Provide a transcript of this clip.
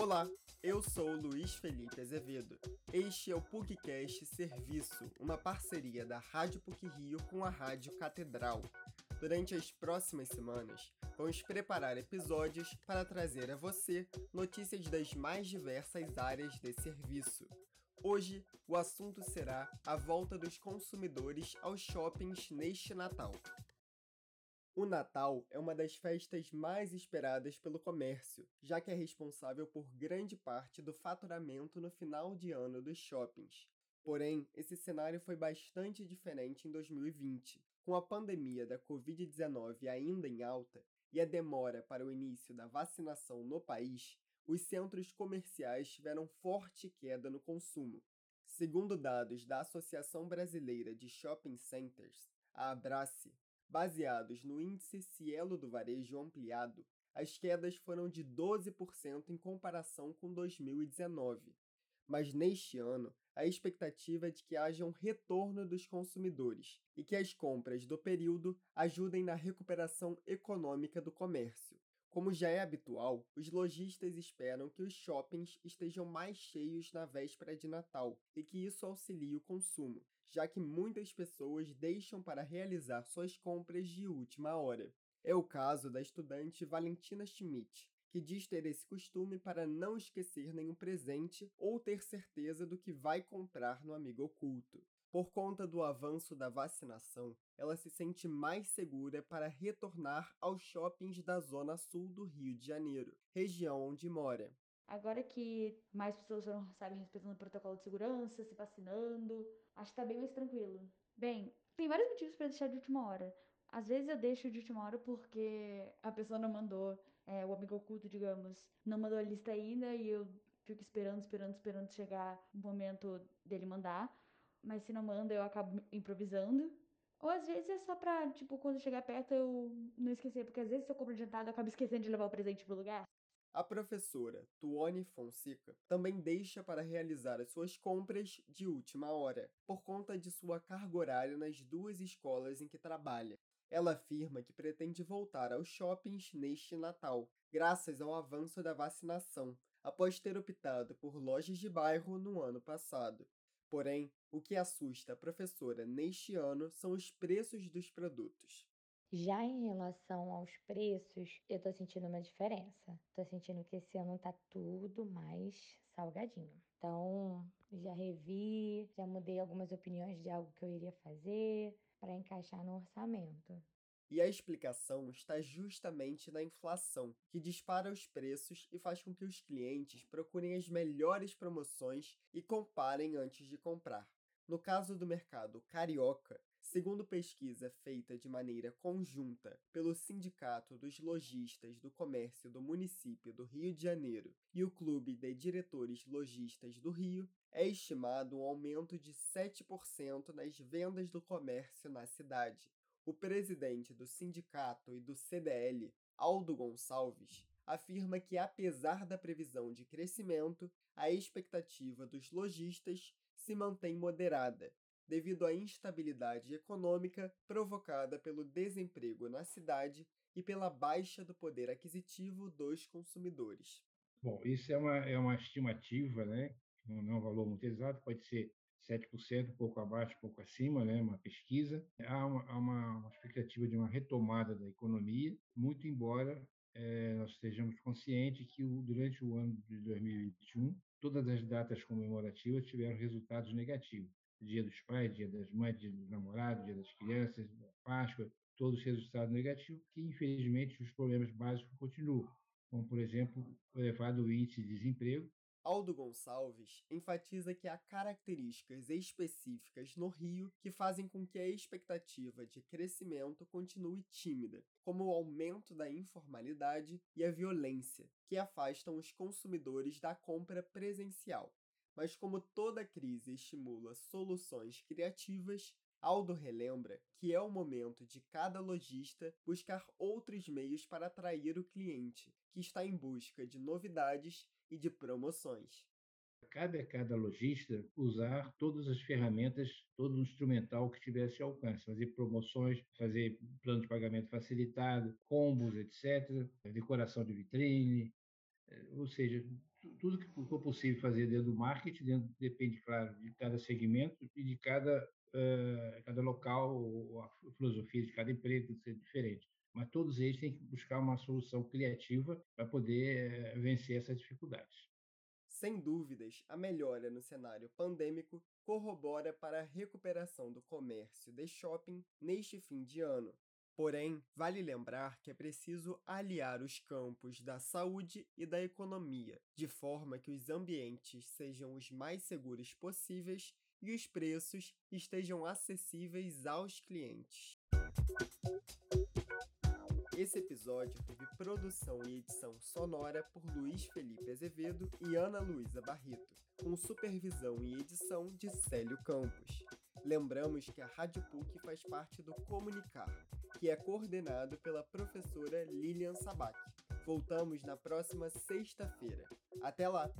Olá, eu sou Luiz Felipe Azevedo. Este é o PUCcast Serviço, uma parceria da Rádio PUC Rio com a Rádio Catedral. Durante as próximas semanas, vamos preparar episódios para trazer a você notícias das mais diversas áreas de serviço. Hoje, o assunto será a volta dos consumidores aos shoppings neste Natal. O Natal é uma das festas mais esperadas pelo comércio, já que é responsável por grande parte do faturamento no final de ano dos shoppings. Porém, esse cenário foi bastante diferente em 2020. Com a pandemia da Covid-19 ainda em alta e a demora para o início da vacinação no país, os centros comerciais tiveram forte queda no consumo. Segundo dados da Associação Brasileira de Shopping Centers, a Abrace, baseados no índice Cielo do Varejo Ampliado, as quedas foram de 12% em comparação com 2019. Mas neste ano, a expectativa é de que haja um retorno dos consumidores e que as compras do período ajudem na recuperação econômica do comércio. Como já é habitual, os lojistas esperam que os shoppings estejam mais cheios na véspera de Natal e que isso auxilie o consumo, já que muitas pessoas deixam para realizar suas compras de última hora. É o caso da estudante Valentina Schmidt, que diz ter esse costume para não esquecer nenhum presente ou ter certeza do que vai comprar no amigo oculto. Por conta do avanço da vacinação, ela se sente mais segura para retornar aos shoppings da zona sul do Rio de Janeiro, região onde mora. Agora que mais pessoas foram, sabe, respeitando o protocolo de segurança, se vacinando, acho que tá bem mais tranquilo. Bem, tem vários motivos para deixar de última hora. Às vezes eu deixo de última hora porque a pessoa não mandou, é, o amigo oculto, digamos, não mandou a lista ainda e eu fico esperando, esperando, esperando chegar o momento dele mandar mas se não manda eu acabo improvisando. Ou às vezes é só pra, tipo, quando chegar perto eu não esquecer, porque às vezes se eu compro adiantado eu acabo esquecendo de levar o presente pro lugar. A professora Tuone Fonseca também deixa para realizar as suas compras de última hora, por conta de sua carga horária nas duas escolas em que trabalha. Ela afirma que pretende voltar aos shoppings neste Natal, graças ao avanço da vacinação, após ter optado por lojas de bairro no ano passado. Porém, o que assusta a professora neste ano são os preços dos produtos. Já em relação aos preços, eu tô sentindo uma diferença. Tô sentindo que esse ano tá tudo mais salgadinho. Então, já revi, já mudei algumas opiniões de algo que eu iria fazer para encaixar no orçamento. E a explicação está justamente na inflação, que dispara os preços e faz com que os clientes procurem as melhores promoções e comparem antes de comprar. No caso do mercado carioca, segundo pesquisa feita de maneira conjunta pelo Sindicato dos Lojistas do Comércio do município do Rio de Janeiro e o Clube de Diretores Lojistas do Rio, é estimado um aumento de 7% nas vendas do comércio na cidade, o presidente do sindicato e do CDL, Aldo Gonçalves, afirma que, apesar da previsão de crescimento, a expectativa dos lojistas se mantém moderada, devido à instabilidade econômica provocada pelo desemprego na cidade e pela baixa do poder aquisitivo dos consumidores. Bom, isso é uma, é uma estimativa, né? não é um valor muito exato, pode ser 7%, um pouco abaixo, um pouco acima, né, uma pesquisa. Há uma, há uma, expectativa de uma retomada da economia, muito embora é, nós estejamos conscientes que o, durante o ano de 2021, todas as datas comemorativas tiveram resultados negativos. Dia dos Pais, Dia das Mães, Dia dos Namorados, Dia das Crianças, Páscoa, todos os resultados negativos, que infelizmente os problemas básicos continuam, como, por exemplo, o elevado índice de desemprego, Aldo Gonçalves enfatiza que há características específicas no Rio que fazem com que a expectativa de crescimento continue tímida, como o aumento da informalidade e a violência, que afastam os consumidores da compra presencial. Mas, como toda crise estimula soluções criativas, Aldo relembra que é o momento de cada lojista buscar outros meios para atrair o cliente, que está em busca de novidades e de promoções. Cabe a cada lojista usar todas as ferramentas, todo o instrumental que tivesse alcance, fazer promoções, fazer plano de pagamento facilitado, combos, etc., decoração de vitrine, É, ou seja, tudo que for possível fazer dentro do marketing, dentro, depende, claro, de cada segmento e de cada, cada local, a filosofia de cada empresa tem que ser diferente. Mas todos eles têm que buscar uma solução criativa para poder uh, vencer essas dificuldades. Sem dúvidas, a melhora no cenário pandêmico corrobora para a recuperação do comércio de shopping neste fim de ano. Porém, vale lembrar que é preciso aliar os campos da saúde e da economia, de forma que os ambientes sejam os mais seguros possíveis e os preços estejam acessíveis aos clientes. Esse episódio teve produção e edição sonora por Luiz Felipe Azevedo e Ana Luísa Barreto, com supervisão e edição de Célio Campos. Lembramos que a Rádio PUC faz parte do Comunicar, que é coordenado pela professora Lilian Sabac. Voltamos na próxima sexta-feira. Até lá!